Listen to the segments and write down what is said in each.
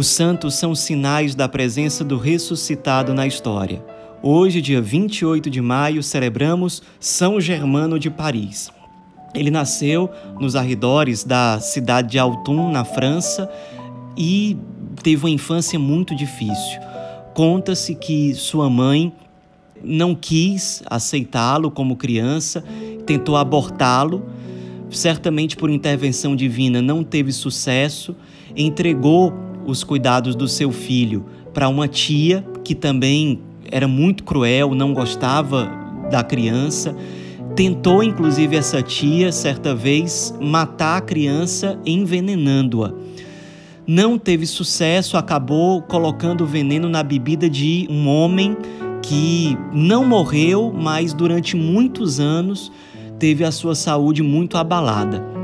Os santos são sinais da presença do ressuscitado na história. Hoje, dia 28 de maio, celebramos São Germano de Paris. Ele nasceu nos arredores da cidade de Autun, na França, e teve uma infância muito difícil. Conta-se que sua mãe não quis aceitá-lo como criança, tentou abortá-lo, certamente por intervenção divina não teve sucesso, entregou os cuidados do seu filho para uma tia que também era muito cruel, não gostava da criança. Tentou, inclusive, essa tia, certa vez, matar a criança envenenando-a. Não teve sucesso, acabou colocando o veneno na bebida de um homem que não morreu, mas durante muitos anos teve a sua saúde muito abalada.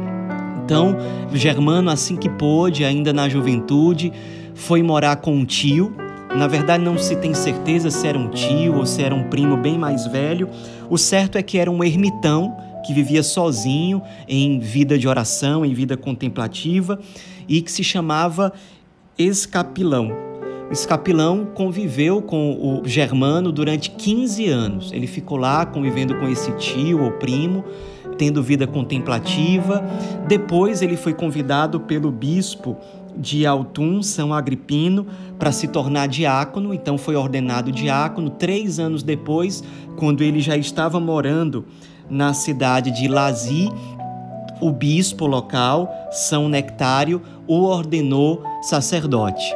Então, Germano, assim que pôde, ainda na juventude, foi morar com um tio. Na verdade, não se tem certeza se era um tio ou se era um primo bem mais velho. O certo é que era um ermitão que vivia sozinho em vida de oração, em vida contemplativa e que se chamava Escapilão. Escapilão conviveu com o Germano durante 15 anos. Ele ficou lá convivendo com esse tio ou primo tendo vida contemplativa. Depois ele foi convidado pelo bispo de Altum, São Agripino, para se tornar diácono, então foi ordenado diácono. Três anos depois, quando ele já estava morando na cidade de Lazi, o bispo local, São Nectário, o ordenou sacerdote.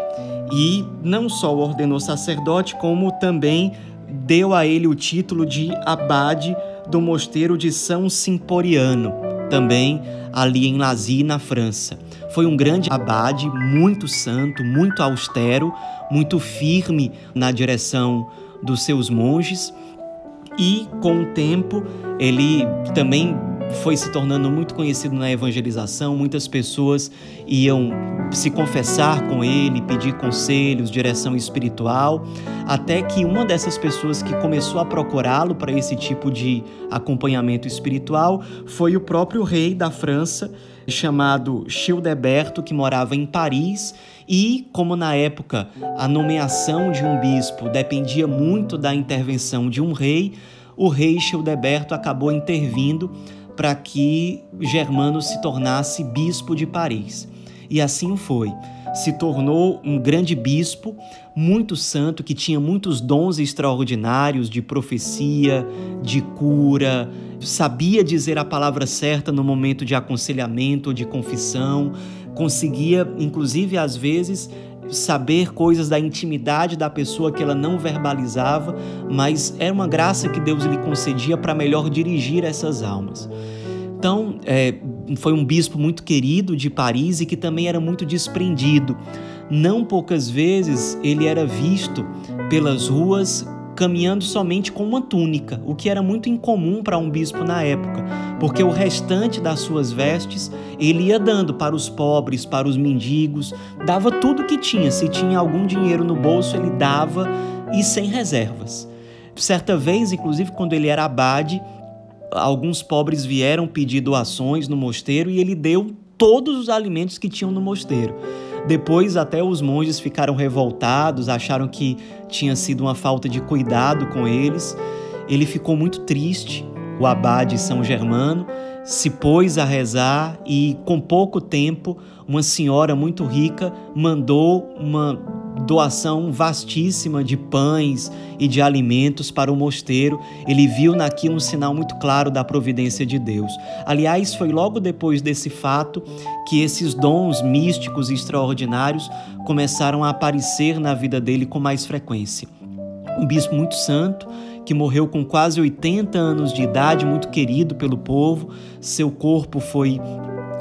E não só o ordenou sacerdote, como também deu a ele o título de abade do mosteiro de São Simporiano, também ali em Lazy, na França. Foi um grande abade, muito santo, muito austero, muito firme na direção dos seus monges. E com o tempo, ele também foi se tornando muito conhecido na evangelização, muitas pessoas iam se confessar com ele, pedir conselhos, direção espiritual, até que uma dessas pessoas que começou a procurá-lo para esse tipo de acompanhamento espiritual foi o próprio rei da França, chamado Childeberto, que morava em Paris, e como na época a nomeação de um bispo dependia muito da intervenção de um rei, o rei Childeberto acabou intervindo para que Germano se tornasse bispo de Paris. E assim foi. Se tornou um grande bispo, muito santo, que tinha muitos dons extraordinários de profecia, de cura, sabia dizer a palavra certa no momento de aconselhamento, de confissão, conseguia, inclusive às vezes, saber coisas da intimidade da pessoa que ela não verbalizava, mas era uma graça que Deus lhe concedia para melhor dirigir essas almas. Então, é, foi um bispo muito querido de Paris e que também era muito desprendido. Não poucas vezes ele era visto pelas ruas caminhando somente com uma túnica, o que era muito incomum para um bispo na época, porque o restante das suas vestes ele ia dando para os pobres, para os mendigos, dava tudo que tinha. Se tinha algum dinheiro no bolso, ele dava e sem reservas. Certa vez, inclusive, quando ele era abade, alguns pobres vieram pedir doações no mosteiro e ele deu todos os alimentos que tinham no mosteiro. Depois, até os monges ficaram revoltados, acharam que tinha sido uma falta de cuidado com eles. Ele ficou muito triste, o abade São Germano, se pôs a rezar e, com pouco tempo, uma senhora muito rica mandou uma doação vastíssima de pães e de alimentos para o mosteiro. Ele viu naquilo um sinal muito claro da providência de Deus. Aliás, foi logo depois desse fato que esses dons místicos extraordinários começaram a aparecer na vida dele com mais frequência. Um bispo muito santo, que morreu com quase 80 anos de idade, muito querido pelo povo. Seu corpo foi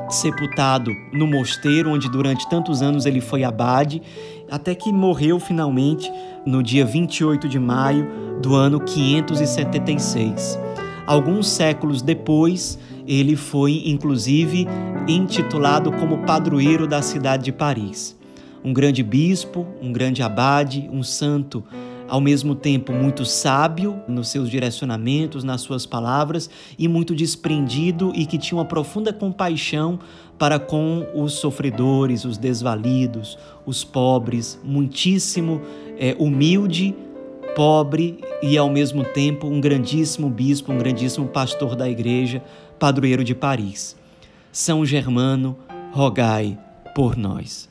sepultado no mosteiro onde durante tantos anos ele foi abade, até que morreu finalmente no dia 28 de maio do ano 576. Alguns séculos depois, ele foi inclusive intitulado como padroeiro da cidade de Paris. Um grande bispo, um grande abade, um santo ao mesmo tempo muito sábio nos seus direcionamentos, nas suas palavras, e muito desprendido e que tinha uma profunda compaixão para com os sofredores, os desvalidos, os pobres, muitíssimo é, humilde, pobre e ao mesmo tempo um grandíssimo bispo, um grandíssimo pastor da igreja, padroeiro de Paris. São Germano, rogai por nós.